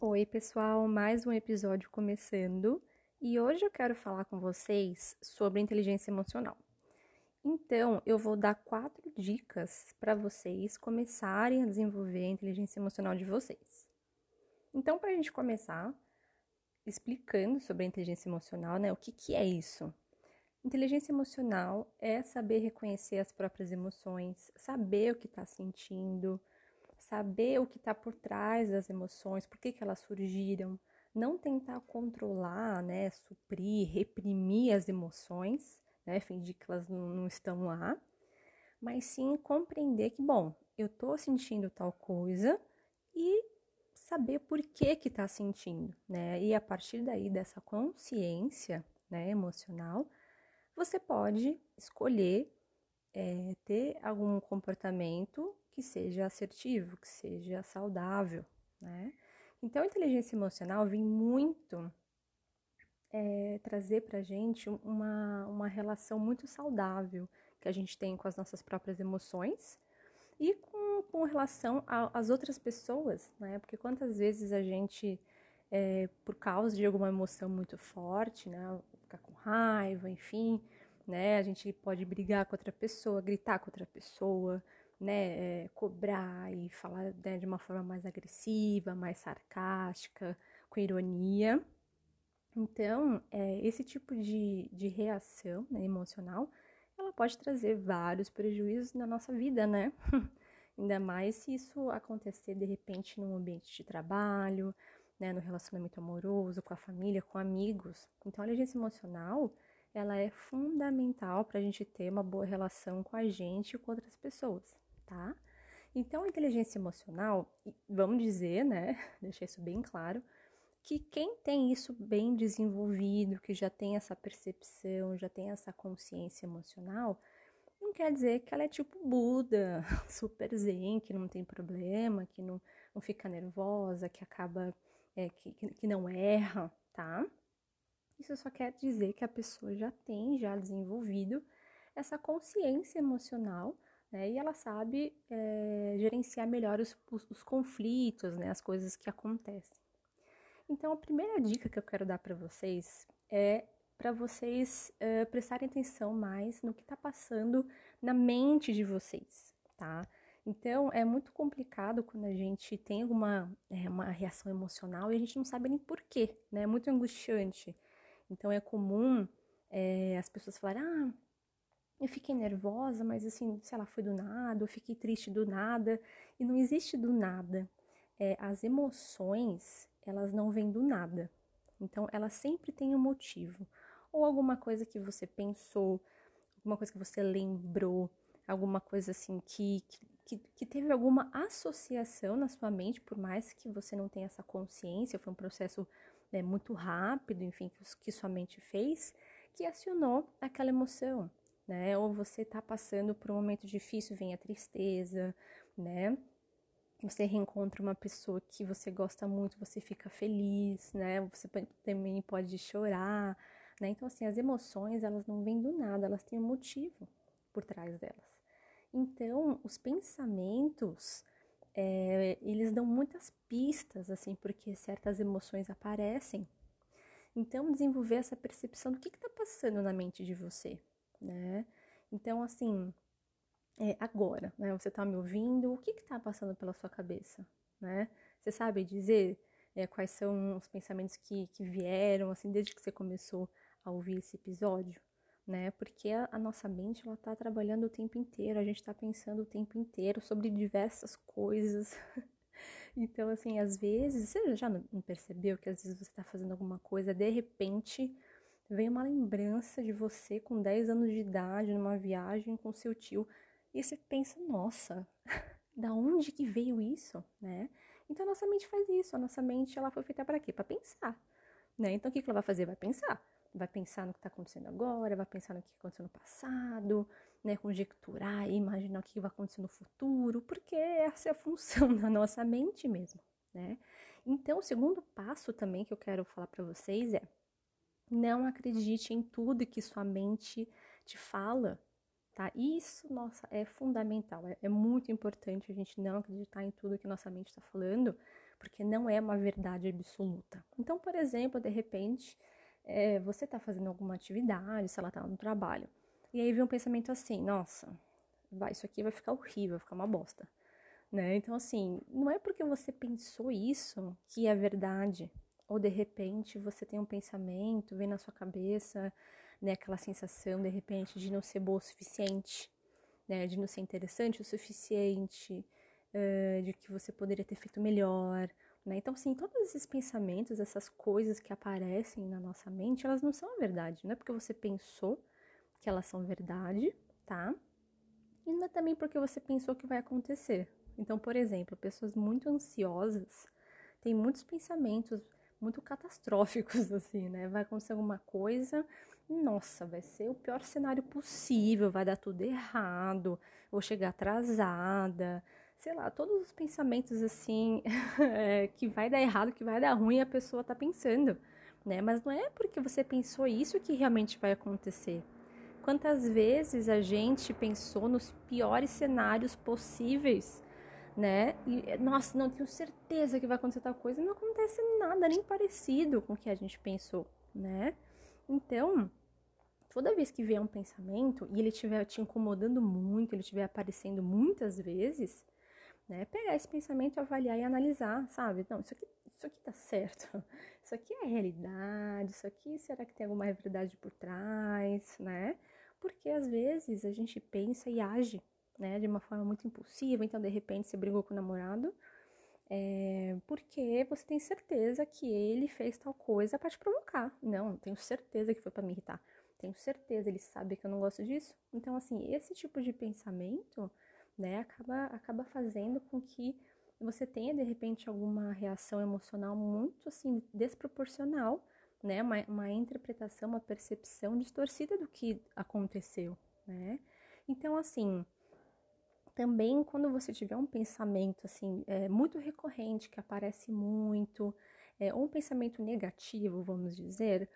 Oi, pessoal, mais um episódio começando e hoje eu quero falar com vocês sobre inteligência emocional. Então, eu vou dar quatro dicas para vocês começarem a desenvolver a inteligência emocional de vocês. Então, para a gente começar explicando sobre a inteligência emocional, né? O que, que é isso? Inteligência emocional é saber reconhecer as próprias emoções, saber o que está sentindo, saber o que está por trás das emoções, por que, que elas surgiram, não tentar controlar, né, suprir, reprimir as emoções, né, fingir que elas não, não estão lá, mas sim compreender que, bom, eu estou sentindo tal coisa e saber por que que está sentindo, né, e a partir daí dessa consciência, né, emocional, você pode escolher é, ter algum comportamento que seja assertivo, que seja saudável, né? Então, a inteligência emocional vem muito é, trazer para a gente uma, uma relação muito saudável que a gente tem com as nossas próprias emoções e com, com relação às outras pessoas, né? Porque quantas vezes a gente, é, por causa de alguma emoção muito forte, né? Ficar com raiva, enfim, né? A gente pode brigar com outra pessoa, gritar com outra pessoa, né, é, cobrar e falar né, de uma forma mais agressiva, mais sarcástica, com ironia. Então, é, esse tipo de, de reação né, emocional, ela pode trazer vários prejuízos na nossa vida, né? Ainda mais se isso acontecer de repente num ambiente de trabalho, né, no relacionamento amoroso, com a família, com amigos. Então, a inteligência emocional, ela é fundamental para a gente ter uma boa relação com a gente e com outras pessoas tá? Então, a inteligência emocional, vamos dizer, né, deixar isso bem claro, que quem tem isso bem desenvolvido, que já tem essa percepção, já tem essa consciência emocional, não quer dizer que ela é tipo Buda, super zen, que não tem problema, que não, não fica nervosa, que acaba, é, que, que não erra, tá? Isso só quer dizer que a pessoa já tem, já desenvolvido essa consciência emocional né? E ela sabe é, gerenciar melhor os, os, os, conflitos, né? As coisas que acontecem. Então, a primeira dica que eu quero dar para vocês é para vocês é, prestarem atenção mais no que está passando na mente de vocês, tá? Então, é muito complicado quando a gente tem alguma é, uma reação emocional e a gente não sabe nem porquê, né? É muito angustiante. Então, é comum é, as pessoas falarem, ah, eu fiquei nervosa, mas assim, sei lá, foi do nada, eu fiquei triste do nada. E não existe do nada. É, as emoções, elas não vêm do nada. Então, elas sempre têm um motivo. Ou alguma coisa que você pensou, alguma coisa que você lembrou, alguma coisa assim que, que, que teve alguma associação na sua mente, por mais que você não tenha essa consciência, foi um processo né, muito rápido, enfim, que, que sua mente fez, que acionou aquela emoção né? Ou você está passando por um momento difícil, vem a tristeza, né? Você reencontra uma pessoa que você gosta muito, você fica feliz, né? Você também pode chorar, né? Então, assim, as emoções, elas não vêm do nada, elas têm um motivo por trás delas. Então, os pensamentos, é, eles dão muitas pistas, assim, porque certas emoções aparecem. Então, desenvolver essa percepção do que está passando na mente de você, né? Então, assim, é, agora, né? Você tá me ouvindo, o que que tá passando pela sua cabeça, né? Você sabe dizer é, quais são os pensamentos que, que vieram, assim, desde que você começou a ouvir esse episódio, né? Porque a, nossa mente, ela tá trabalhando o tempo inteiro, a gente tá pensando o tempo inteiro sobre diversas coisas. então, assim, às vezes, você já não percebeu que às vezes você tá fazendo alguma coisa, de repente vem uma lembrança de você com 10 anos de idade, numa viagem com seu tio, e você pensa, nossa, da onde que veio isso, né? Então a nossa mente faz isso, a nossa mente ela foi feita para quê? Para pensar, né? Então o que, que ela vai fazer? Vai pensar. Vai pensar no que está acontecendo agora, vai pensar no que aconteceu no passado, né? Conjecturar e imaginar o que vai acontecer no futuro, porque essa é a função da nossa mente mesmo, né? Então, o segundo passo também que eu quero falar para vocês é não acredite em tudo que sua mente te fala, tá? Isso, nossa, é fundamental. É, é muito importante a gente não acreditar em tudo que nossa mente está falando, porque não é uma verdade absoluta. Então, por exemplo, de repente, é, você está fazendo alguma atividade, se ela está no trabalho, e aí vem um pensamento assim: nossa, vai, isso aqui vai ficar horrível, vai ficar uma bosta. Né? Então, assim, não é porque você pensou isso que é verdade. Ou de repente você tem um pensamento, vem na sua cabeça, né, aquela sensação de repente de não ser boa o suficiente, né, de não ser interessante o suficiente, uh, de que você poderia ter feito melhor, né? Então, assim, todos esses pensamentos, essas coisas que aparecem na nossa mente, elas não são a verdade. Não é porque você pensou que elas são verdade, tá? E não é também porque você pensou que vai acontecer. Então, por exemplo, pessoas muito ansiosas têm muitos pensamentos muito catastróficos, assim, né? Vai acontecer alguma coisa, nossa, vai ser o pior cenário possível, vai dar tudo errado, vou chegar atrasada, sei lá, todos os pensamentos assim, é, que vai dar errado, que vai dar ruim, a pessoa tá pensando, né? Mas não é porque você pensou isso que realmente vai acontecer. Quantas vezes a gente pensou nos piores cenários possíveis né? E, nossa, não tenho certeza que vai acontecer tal coisa. Não acontece nada nem parecido com o que a gente pensou, né? Então, toda vez que vier um pensamento e ele estiver te incomodando muito, ele estiver aparecendo muitas vezes, né? Pegar esse pensamento, avaliar e analisar, sabe? Não, isso aqui, isso aqui tá certo. Isso aqui é realidade. Isso aqui, será que tem alguma verdade por trás, né? Porque às vezes a gente pensa e age né, de uma forma muito impulsiva, então de repente você brigou com o namorado, é, porque você tem certeza que ele fez tal coisa para te provocar. Não, tenho certeza que foi para me irritar. Tenho certeza, ele sabe que eu não gosto disso. Então, assim, esse tipo de pensamento, né, acaba, acaba fazendo com que você tenha, de repente, alguma reação emocional muito, assim, desproporcional, né, uma, uma interpretação, uma percepção distorcida do que aconteceu, né. Então, assim, também quando você tiver um pensamento assim é, muito recorrente que aparece muito é, ou um pensamento negativo vamos dizer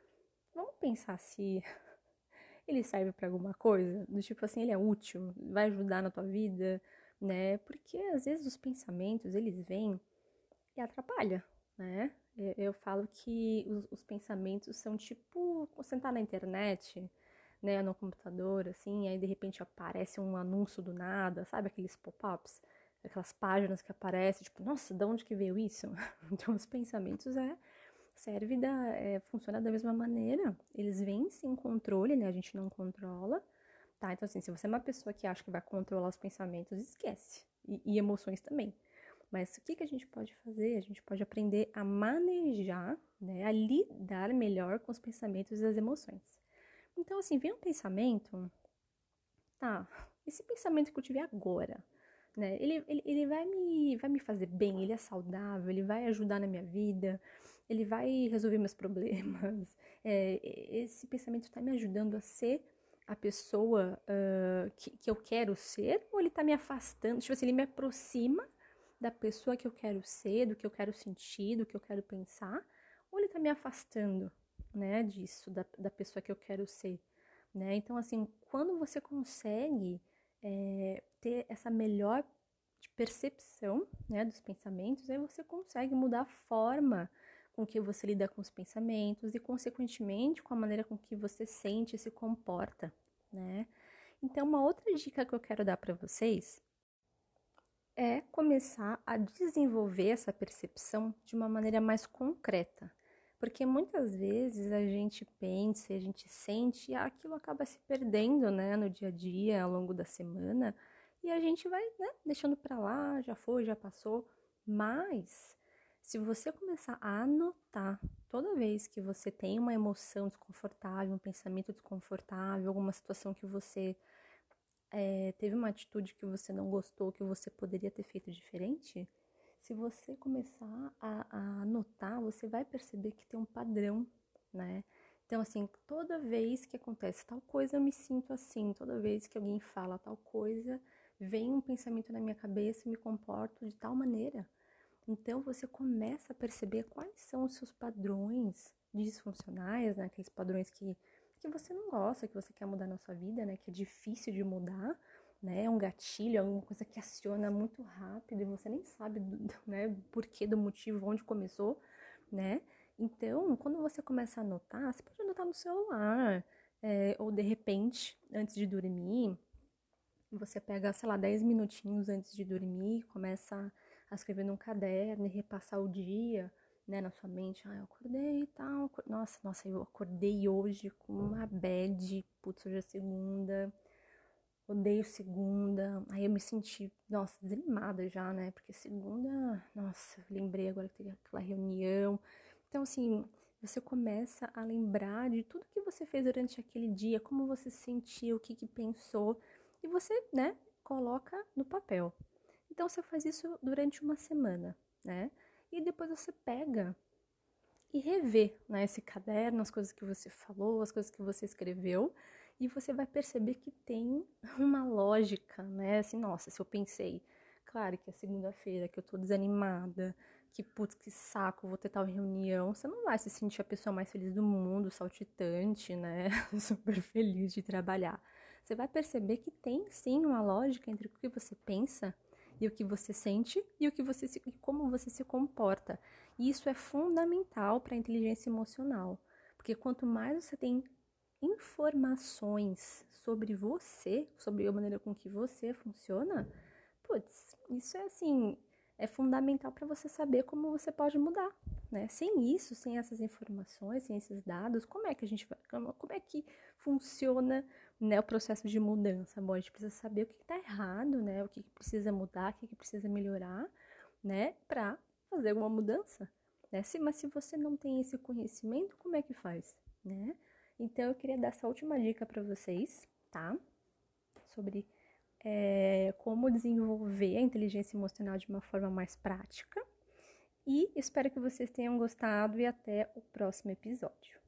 vamos pensar se ele serve para alguma coisa? Do tipo assim ele é útil? Vai ajudar na tua vida? Né? Porque às vezes os pensamentos eles vêm e atrapalha né? Eu falo que os, os pensamentos são tipo sentar na internet né, no computador, assim, aí de repente aparece um anúncio do nada, sabe? Aqueles pop-ups, aquelas páginas que aparecem, tipo, nossa, de onde que veio isso? Então os pensamentos é serve da é, funciona da mesma maneira, eles vêm sem controle, né? A gente não controla, tá? Então assim, se você é uma pessoa que acha que vai controlar os pensamentos, esquece e, e emoções também. Mas o que, que a gente pode fazer? A gente pode aprender a manejar, né, a lidar melhor com os pensamentos e as emoções. Então, assim, vem um pensamento, tá, esse pensamento que eu tive agora, né, ele, ele, ele vai, me, vai me fazer bem, ele é saudável, ele vai ajudar na minha vida, ele vai resolver meus problemas, é, esse pensamento está me ajudando a ser a pessoa uh, que, que eu quero ser, ou ele está me afastando, tipo assim, ele me aproxima da pessoa que eu quero ser, do que eu quero sentir, do que eu quero pensar, ou ele está me afastando, né, disso, da, da pessoa que eu quero ser, né? Então, assim, quando você consegue é, ter essa melhor percepção, né, dos pensamentos, aí você consegue mudar a forma com que você lida com os pensamentos e, consequentemente, com a maneira com que você sente e se comporta, né? Então, uma outra dica que eu quero dar para vocês é começar a desenvolver essa percepção de uma maneira mais concreta. Porque muitas vezes a gente pensa, a gente sente e aquilo acaba se perdendo, né, no dia a dia, ao longo da semana, e a gente vai, né, deixando para lá, já foi, já passou. Mas se você começar a anotar toda vez que você tem uma emoção desconfortável, um pensamento desconfortável, alguma situação que você é, teve uma atitude que você não gostou, que você poderia ter feito diferente, se você começar a, a anotar, você vai perceber que tem um padrão, né? Então, assim, toda vez que acontece tal coisa, eu me sinto assim. Toda vez que alguém fala tal coisa, vem um pensamento na minha cabeça e me comporto de tal maneira. Então, você começa a perceber quais são os seus padrões disfuncionais, né? Aqueles padrões que, que você não gosta, que você quer mudar na sua vida, né? Que é difícil de mudar, né? É um gatilho, é uma coisa que aciona muito rápido e você nem sabe, né, porquê do motivo, onde começou, né? Então, quando você começa a anotar, você pode anotar no celular, é, ou de repente, antes de dormir, você pega, sei lá, 10 minutinhos antes de dormir, começa a escrever num caderno e repassar o dia, né, na sua mente. Ah, eu acordei e tal. Nossa, nossa, eu acordei hoje com uma bad. Putz, hoje é segunda. Odeio segunda. Aí eu me senti, nossa, desanimada já, né? Porque segunda, nossa, lembrei agora que teve aquela reunião. Então, assim, você começa a lembrar de tudo que você fez durante aquele dia, como você se sentiu, o que, que pensou, e você, né, coloca no papel. Então, você faz isso durante uma semana, né? E depois você pega e revê né, esse caderno, as coisas que você falou, as coisas que você escreveu, e você vai perceber que tem uma lógica, né? Assim, nossa, se eu pensei, claro que é segunda-feira, que eu tô desanimada, que putz, que saco, vou ter tal reunião, você não vai se sentir a pessoa mais feliz do mundo, saltitante, né? Super feliz de trabalhar. Você vai perceber que tem sim uma lógica entre o que você pensa e o que você sente e o que você se, como você se comporta. E isso é fundamental para a inteligência emocional, porque quanto mais você tem informações sobre você, sobre a maneira com que você funciona, putz, isso é assim, é fundamental para você saber como você pode mudar, né? Sem isso, sem essas informações, sem esses dados, como é que a gente vai, como é que funciona né, o processo de mudança. Bom, a gente precisa saber o que está errado, né, o que, que precisa mudar, o que, que precisa melhorar, né, para fazer alguma mudança. Né? Se, mas se você não tem esse conhecimento, como é que faz, né? Então eu queria dar essa última dica para vocês, tá? Sobre é, como desenvolver a inteligência emocional de uma forma mais prática. E espero que vocês tenham gostado e até o próximo episódio.